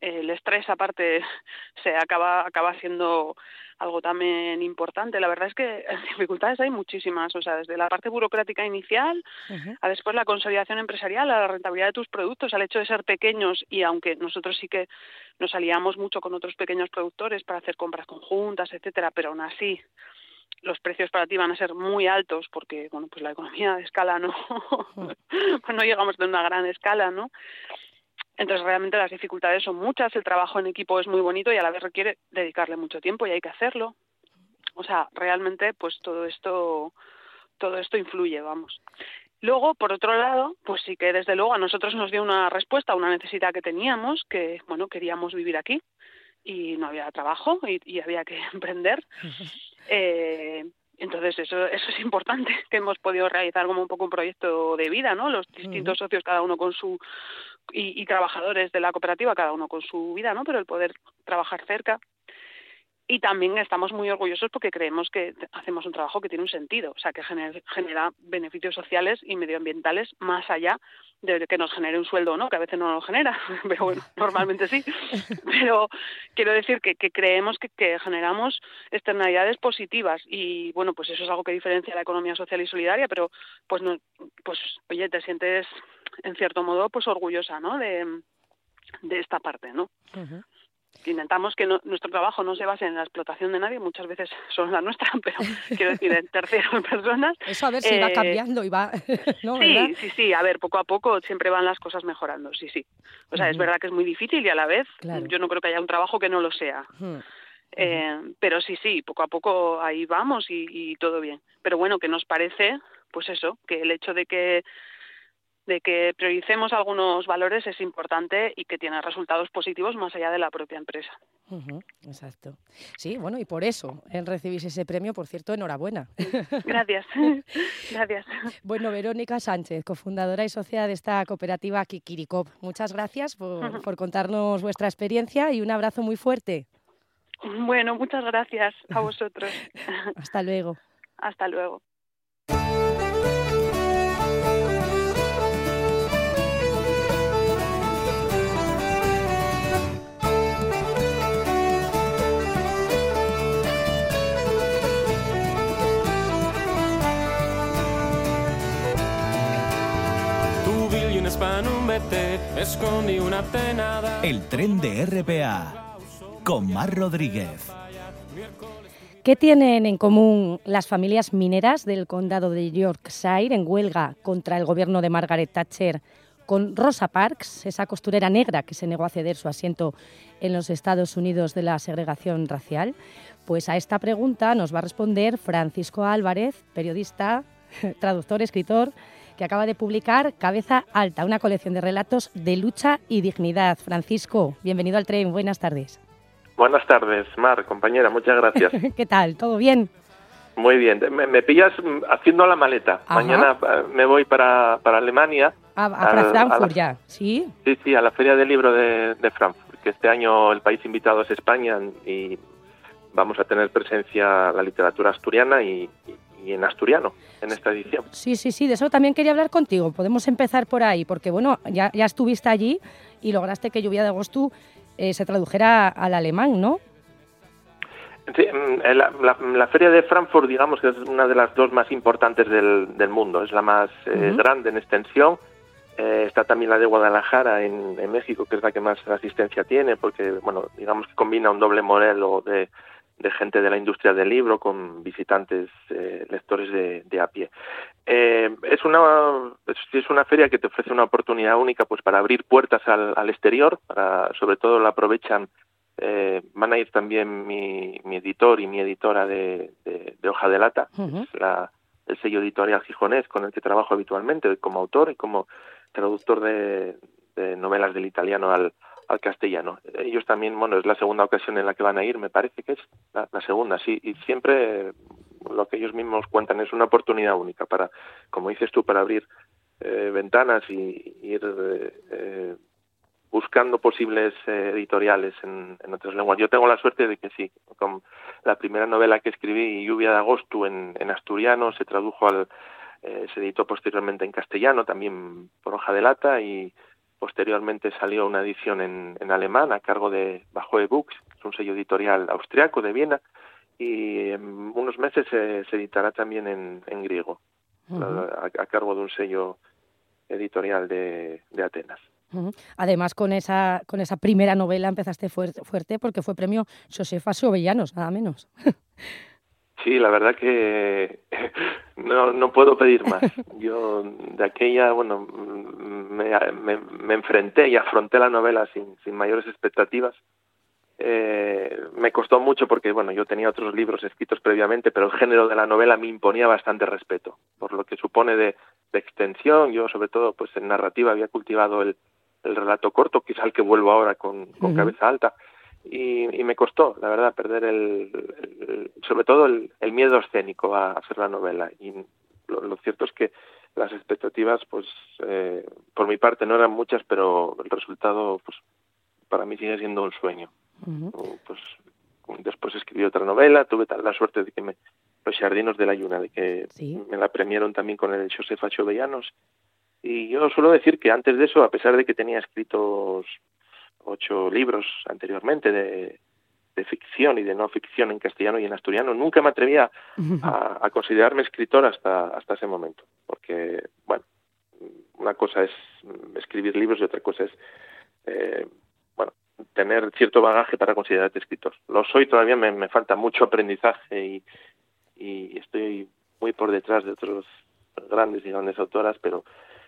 el estrés aparte (laughs) se acaba, acaba siendo algo también importante. La verdad es que (laughs) dificultades hay muchísimas, o sea, desde la parte burocrática inicial a después la consolidación empresarial, a la rentabilidad de tus productos, al hecho de ser pequeños y aunque nosotros sí que nos aliamos mucho con otros pequeños productores para hacer compras conjuntas, etcétera, pero aún así los precios para ti van a ser muy altos porque bueno pues la economía de escala no (laughs) pues no llegamos de una gran escala no entonces realmente las dificultades son muchas el trabajo en equipo es muy bonito y a la vez requiere dedicarle mucho tiempo y hay que hacerlo o sea realmente pues todo esto todo esto influye vamos Luego, por otro lado, pues sí que desde luego a nosotros nos dio una respuesta a una necesidad que teníamos, que bueno, queríamos vivir aquí y no había trabajo y, y había que (laughs) emprender. Eh, entonces eso, eso es importante (laughs) que hemos podido realizar como un poco un proyecto de vida, ¿no? Los distintos socios, cada uno con su y, y, trabajadores de la cooperativa, cada uno con su vida, ¿no? Pero el poder trabajar cerca y también estamos muy orgullosos porque creemos que hacemos un trabajo que tiene un sentido, o sea, que genera, beneficios sociales y medioambientales más allá de que nos genere un sueldo o no, que a veces no lo genera, (laughs) pero bueno, (laughs) normalmente sí. Pero quiero decir que, que creemos que, que, generamos externalidades positivas y bueno, pues eso es algo que diferencia la economía social y solidaria, pero pues no, pues oye, te sientes en cierto modo pues orgullosa, ¿no? De, de esta parte, ¿no? intentamos que nuestro trabajo no se base en la explotación de nadie, muchas veces (laughs) son la nuestra, (laughs) pero quiero decir, en terceras (laughs) personas. Eso a ver si va eh, cambiando y va... sí, sí, sí, a ver, poco a poco siempre van las cosas mejorando, sí, sí. O sea, es verdad que es muy difícil y a la vez yo no creo que haya un trabajo que no lo sea. eh, pero sí, sí, poco a poco ahí vamos y, y todo bien. Pero bueno, que nos parece, pues eso, que el hecho de que de que prioricemos algunos valores es importante y que tiene resultados positivos más allá de la propia empresa. exacto. Sí, bueno, y por eso recibís ese premio, por cierto, enhorabuena. (laughs) Gracias, (laughs) gracias. Bueno, Verónica Sánchez, cofundadora y socia de esta cooperativa Kikirikop, muchas gracias por, por contarnos vuestra experiencia y un abrazo muy fuerte. Bueno, muchas gracias a vosotros. (laughs) Hasta luego. Hasta luego. El tren de RPA con Mar Rodríguez. ¿Qué tienen en común las familias mineras del condado de Yorkshire en huelga contra el gobierno de Margaret Thatcher con Rosa Parks, esa costurera negra que se negó a ceder su asiento en los Estados Unidos de la segregación racial? Pues a esta pregunta nos va a responder Francisco Álvarez, periodista, (laughs) traductor, escritor, que acaba de publicar Cabeza Alta, una colección de relatos de lucha y dignidad. Francisco, bienvenido al tren, buenas tardes. Buenas tardes, Mar, compañera, muchas gracias. (laughs) ¿Qué tal? ¿Todo bien? Muy bien, me, pillas haciendo la maleta. Mañana eh, me voy para, para Alemania. A, Frankfurt ya, ¿sí? Sí, sí, a la Feria del Libro de, Frankfurt, que este año el país invitado es España y vamos a tener presencia la literatura asturiana y, en asturiano en esta edición. Sí, sí, sí, de eso también quería hablar contigo. Podemos empezar por ahí, porque bueno, ya, ya estuviste allí y lograste que Lluvia de Agosto eh, se tradujera al alemán, ¿no? Sí, mm, eh, la, feria de Frankfurt, digamos que es una de las dos más importantes del, del mundo, es la más eh, grande en extensión. está también la de Guadalajara en, en, México, que es la que más asistencia tiene, porque, bueno, digamos que combina un doble modelo de, de gente de la industria del libro con visitantes lectores de, de, a pie. es una es, una feria que te ofrece una oportunidad única pues para abrir puertas al, al exterior, para, sobre todo la aprovechan eh, van a ir también mi, mi, editor y mi editora de, de, Hoja de Lata, es la, el sello editorial gijonés con el que trabajo habitualmente como autor y como traductor de, de novelas del italiano al, al castellano. Ellos también, bueno, es la segunda ocasión en la que van a ir, me parece que es la, segunda, sí, y siempre lo que ellos mismos cuentan es una oportunidad única para, como dices tú, para abrir eh, ventanas y, ir eh, buscando posibles eh, editoriales en, otras lenguas. Yo tengo la suerte de que sí, con la primera novela que escribí, Lluvia de Agosto, en, asturiano, se tradujo al, eh, se editó posteriormente en castellano, también por hoja de lata, y posteriormente salió una edición en, alemán a cargo de Bajo Books, es un sello editorial austriaco de Viena, y en unos meses se editará también en, griego, a, cargo de un sello editorial de Atenas. Además, con esa, con esa primera novela empezaste fuerte, porque fue premio Josefa Sobellanos, nada menos. (laughs) Sí, la verdad que (laughs) no, no puedo pedir más. (laughs) Yo de aquella, bueno, me, me, enfrenté y afronté la novela sin, sin mayores expectativas. Eh, me costó mucho porque, bueno, yo tenía otros libros escritos previamente, pero el género de la novela me imponía bastante respeto, por lo que supone de, de extensión. Yo, sobre todo, pues en narrativa había cultivado el, el relato corto, es al que vuelvo ahora con, cabeza alta. Y, me costó, la verdad, perder el, sobre todo el, miedo escénico a hacer la novela. Y lo, cierto es que las expectativas, pues, eh, por mi parte no eran muchas, pero el resultado, pues, para mí sigue siendo un sueño. Pues después escribí otra novela, tuve la suerte de que me los Jardinos de la Yuna, de que me la premiaron también con el Josefa Chovellanos y yo suelo decir que antes de eso, a pesar de que tenía escritos ocho libros anteriormente de, ficción y de no ficción en castellano y en asturiano, nunca me atrevía a, considerarme escritor hasta, hasta ese momento. Porque, bueno, una cosa es escribir libros y otra cosa es, eh, bueno, tener cierto bagaje para considerarte escritor. Lo soy todavía, me, me falta mucho aprendizaje y, y estoy muy por detrás de otros grandes y grandes autoras, pero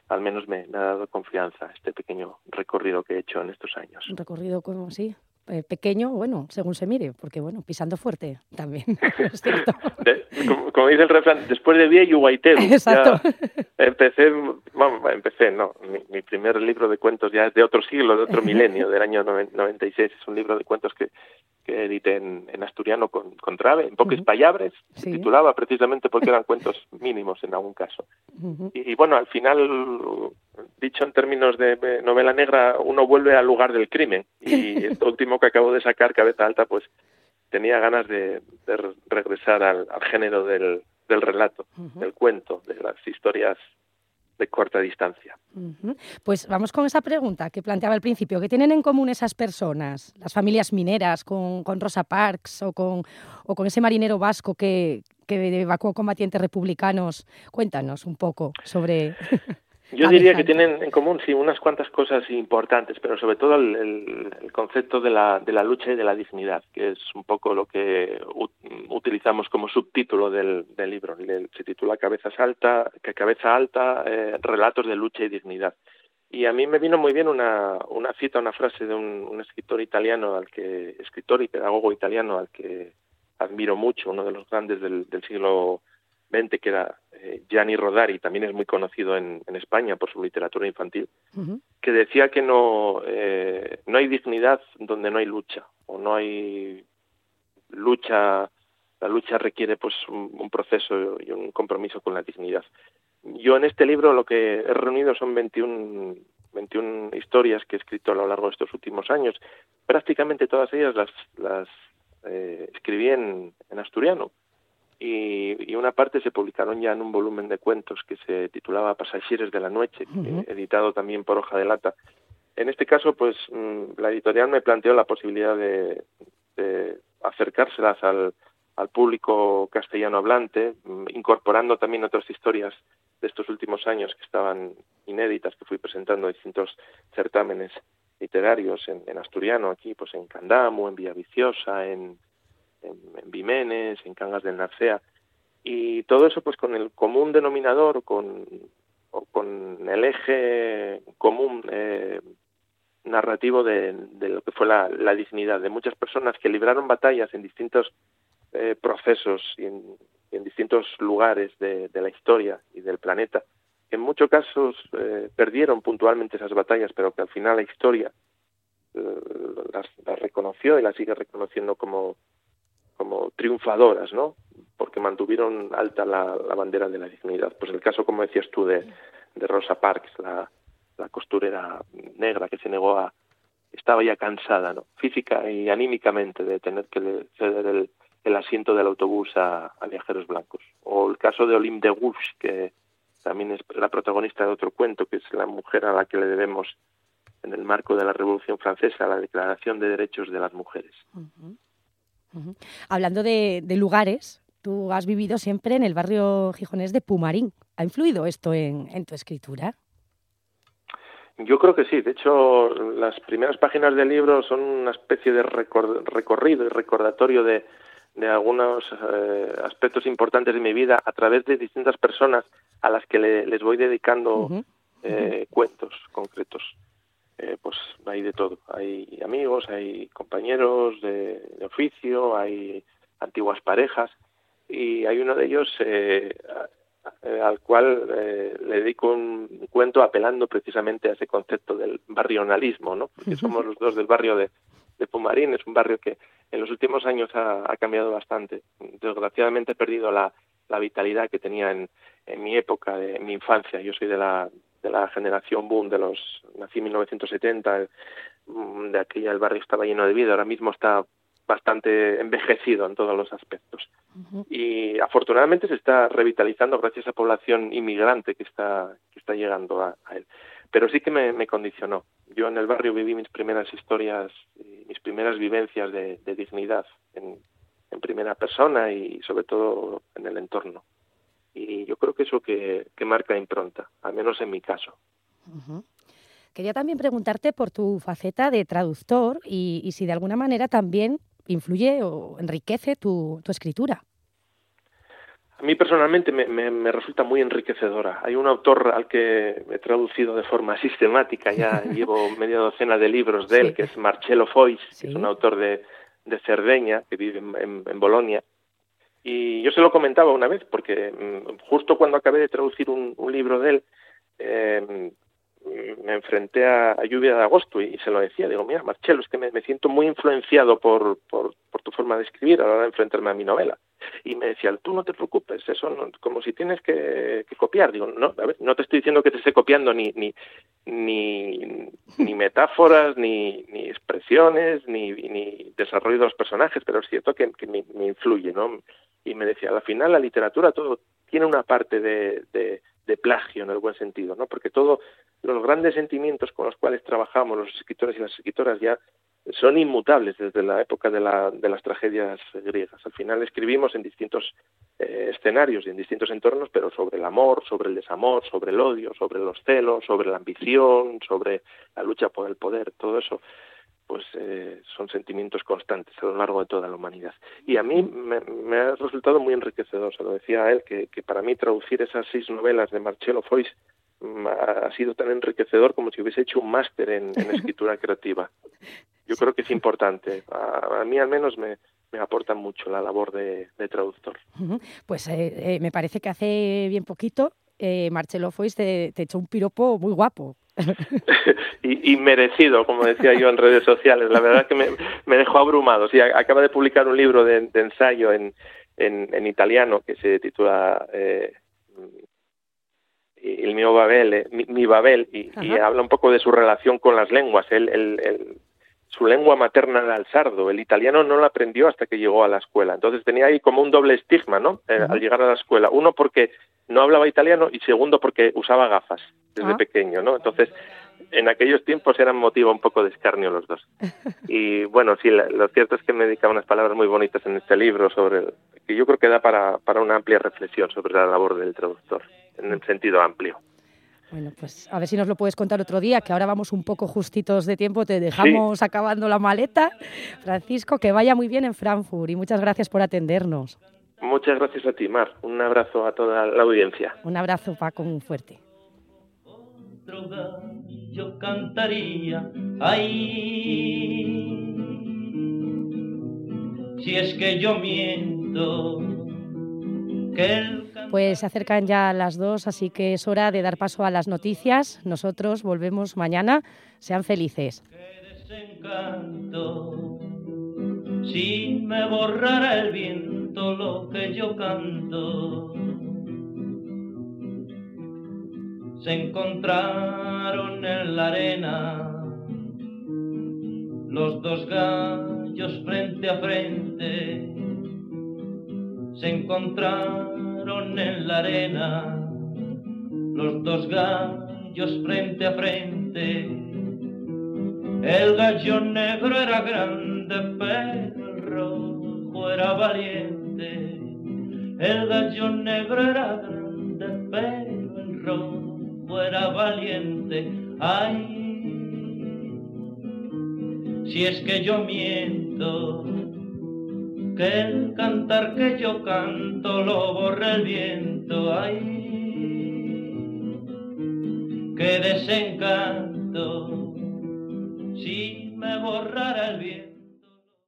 al menos me, ha dado confianza este pequeño recorrido que he hecho en estos años. Un recorrido como sí. eh, pequeño, bueno, según se mire, porque bueno, pisando fuerte también, (laughs) es (laughs) cierto. como, dice el refrán, después de viejo guaitero. (laughs) Exacto. empecé, bueno, empecé, no, mi, primer libro de cuentos ya es de otro siglo, de otro milenio, del año 96, es un libro de cuentos que, que edité en, asturiano con, con Trave, en pocas palabras, se titulaba precisamente porque eran cuentos (laughs) mínimos en algún caso. y, bueno, al final, dicho en términos de novela negra, uno vuelve al lugar del crimen. Y (laughs) el último que acabo de sacar, Cabeza Alta, pues tenía ganas de, regresar al, género del, del relato, del cuento, de las historias de corta distancia. Pues vamos con esa pregunta que planteaba al principio. ¿Qué tienen en común esas personas, las familias mineras, con, con Rosa Parks o con, o con ese marinero vasco que, que evacuó combatientes republicanos? Cuéntanos un poco sobre... Yo diría que tienen en común, sí, unas cuantas cosas importantes, pero sobre todo el, concepto de la, de la lucha y de la dignidad, que es un poco lo que utilizamos como subtítulo del, del libro. Se titula Cabeza Alta, Cabeza Alta, eh, Relatos de lucha y dignidad. Y a mí me vino muy bien una, una cita, una frase de un, escritor italiano, al que escritor y pedagogo italiano al que admiro mucho, uno de los grandes del, del siglo XX, que era eh, Gianni Rodari, también es muy conocido en, España por su literatura infantil, que decía que no, eh, no hay dignidad donde no hay lucha, o no hay lucha, la lucha requiere pues un, proceso y un compromiso con la dignidad. Yo en este libro lo que he reunido son 21, 21 historias que he escrito a lo largo de estos últimos años. Prácticamente todas ellas las, las eh, escribí en asturiano y, una parte se publicaron ya en un volumen de cuentos que se titulaba Pasajeros de la Noche, editado también por Hoja de Lata. En este caso, pues mm, la editorial me planteó la posibilidad de, acercárselas al, público castellano hablante, mm, incorporando también otras historias de estos últimos años que estaban inéditas, que fui presentando en distintos certámenes literarios en, en asturiano, aquí pues en Candamu, en Villaviciosa, en, en, en Vimenes, en Cangas del Narcea, y todo eso pues con el común denominador, con, o con el eje común eh, narrativo de, lo que fue la, dignidad de muchas personas que libraron batallas en distintos eh, procesos y en, distintos lugares de, la historia y del planeta. En muchos casos eh, perdieron puntualmente esas batallas, pero que al final la historia las, las, reconoció y las sigue reconociendo como, como triunfadoras, ¿no? Porque mantuvieron alta la, bandera de la dignidad. Pues el caso, como decías tú, de, Rosa Parks, la, la costurera negra que se negó a estaba ya cansada, ¿no? Física y anímicamente de tener que ceder el, el asiento del autobús a, viajeros blancos. O el caso de Olympe de Gouges, que también es la protagonista de otro cuento, que es la mujer a la que le debemos en el marco de la Revolución Francesa la Declaración de Derechos de las Mujeres. Hablando de, lugares, tú has vivido siempre en el barrio gijonés de Pumarín. ¿Ha influido esto en, tu escritura? Yo creo que sí. De hecho, las primeras páginas del libro son una especie de recorrido y recordatorio de, algunos eh, aspectos importantes de mi vida a través de distintas personas a las que les voy dedicando eh, cuentos concretos. Eh, pues hay de todo. Hay amigos, hay compañeros de, oficio, hay antiguas parejas y hay uno de ellos eh, al cual eh, le dedico un cuento apelando precisamente a ese concepto del barrionalismo, ¿no? Porque somos los dos del barrio de, Pumarín, es un barrio que en los últimos años ha, cambiado bastante. Desgraciadamente he perdido la, vitalidad que tenía en, en mi época, de, en mi infancia. Yo soy de la, de la generación boom de los nací en 1970 mm, de aquella el barrio estaba lleno de vida ahora mismo está bastante envejecido en todos los aspectos. Y afortunadamente se está revitalizando gracias a población inmigrante que está que está llegando a, él. Pero sí que me, condicionó. Yo en el barrio viví mis primeras historias mis primeras vivencias de, dignidad en, en primera persona y sobre todo en el entorno y yo creo que eso que, que marca impronta, al menos en mi caso. Quería también preguntarte por tu faceta de traductor y, si de alguna manera también influye o enriquece tu, tu escritura. A mí personalmente me, me, resulta muy enriquecedora. Hay un autor al que he traducido de forma sistemática, ya (laughs) llevo media docena de libros de él, que es Marcello Foix, que es un autor de, de Cerdeña, que vive en, en, Bolonia. Y yo se lo comentaba una vez, porque mm, justo cuando acabé de traducir un, libro de él, eh, me enfrenté a, Lluvia de Agosto y, se lo decía, digo, mira, Marcelo, es que me, siento muy influenciado por, por, tu forma de escribir a la hora de enfrentarme a mi novela. Y me decía, tú no te preocupes, eso no, como si tienes que, copiar. Digo, no, a ver, no te estoy diciendo que te esté copiando ni, ni, ni, ni metáforas, ni, ni expresiones, ni, ni desarrollo de los personajes, pero es cierto que, me, influye, ¿no? Y me decía, al final la literatura todo tiene una parte de, de de plagio en el buen sentido, ¿no? Porque todos los grandes sentimientos con los cuales trabajamos los escritores y las escritoras ya son inmutables desde la época de, la, de las tragedias griegas. Al final escribimos en distintos eh, escenarios y en distintos entornos, pero sobre el amor, sobre el desamor, sobre el odio, sobre los celos, sobre la ambición, sobre la lucha por el poder, todo eso pues eh, son sentimientos constantes a lo largo de toda la humanidad. Y a mí me, ha resultado muy enriquecedor, se lo decía a él, que, para mí traducir esas seis novelas de Marcello Foix mm, ha sido tan enriquecedor como si hubiese hecho un máster en, (laughs) escritura creativa. Yo creo que es importante. A, mí al menos me, me aporta mucho la labor de, traductor. Pues eh, eh, me parece que hace bien poquito Marcelo Foix te, te echó un piropo muy guapo. (laughs) y, merecido, como decía yo en redes sociales. La verdad es que me, dejó abrumado. Sí, acaba de publicar un libro de, ensayo en, en, italiano que se titula eh, El mio Babel, eh, mi, Babel, y, habla un poco de su relación con las lenguas. el, su lengua materna era el sardo. El italiano no lo aprendió hasta que llegó a la escuela. Entonces tenía ahí como un doble estigma, ¿no? Eh, al llegar a la escuela. Uno porque no hablaba italiano y segundo porque usaba gafas desde ah. pequeño, ¿no? Entonces, en aquellos tiempos eran motivo un poco de escarnio los dos. (laughs) Y bueno, sí, lo cierto es que me dedicaba unas palabras muy bonitas en este libro sobre el, que yo creo que da para, para una amplia reflexión sobre la labor del traductor, en el sentido amplio. Bueno, pues a ver si nos lo puedes contar otro día, que ahora vamos un poco justitos de tiempo, te dejamos acabando la maleta. Francisco, que vaya muy bien en Frankfurt y muchas gracias por atendernos. Muchas gracias a ti, Mar. Un abrazo a toda la audiencia. Un abrazo, Paco, muy fuerte. Yo cantaría ahí. Si es que yo miento, pues se acercan ya las dos, así que es hora de dar paso a las noticias. Nosotros volvemos mañana. Sean felices. Si me borrara el viento lo que yo canto, se encontraron en la arena los dos gallos frente a frente, se encontraron en la arena los dos gallos frente a frente. El gallo negro era grande, pero el rojo era valiente. El gallo negro era grande, pero el rojo era valiente. Ay, si es que yo miento que el cantar que yo canto lo borra el viento, ay, que desencanto, si me borrara el viento.